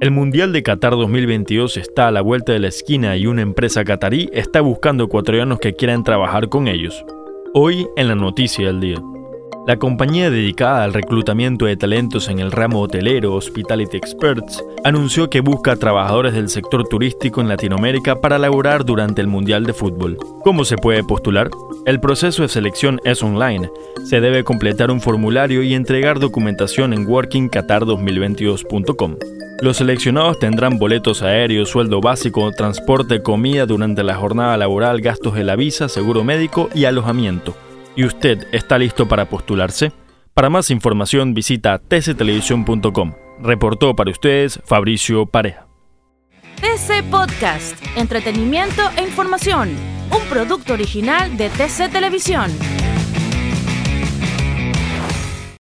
El Mundial de Qatar 2022 está a la vuelta de la esquina y una empresa qatarí está buscando ecuatorianos que quieran trabajar con ellos. Hoy en la noticia del día. La compañía dedicada al reclutamiento de talentos en el ramo hotelero Hospitality Experts anunció que busca trabajadores del sector turístico en Latinoamérica para laborar durante el Mundial de Fútbol. ¿Cómo se puede postular? El proceso de selección es online. Se debe completar un formulario y entregar documentación en workingqatar2022.com. Los seleccionados tendrán boletos aéreos, sueldo básico, transporte, comida durante la jornada laboral, gastos de la visa, seguro médico y alojamiento. ¿Y usted está listo para postularse? Para más información visita tctelevisión.com. Reportó para ustedes Fabricio Pareja. TC Podcast, entretenimiento e información, un producto original de TC Televisión.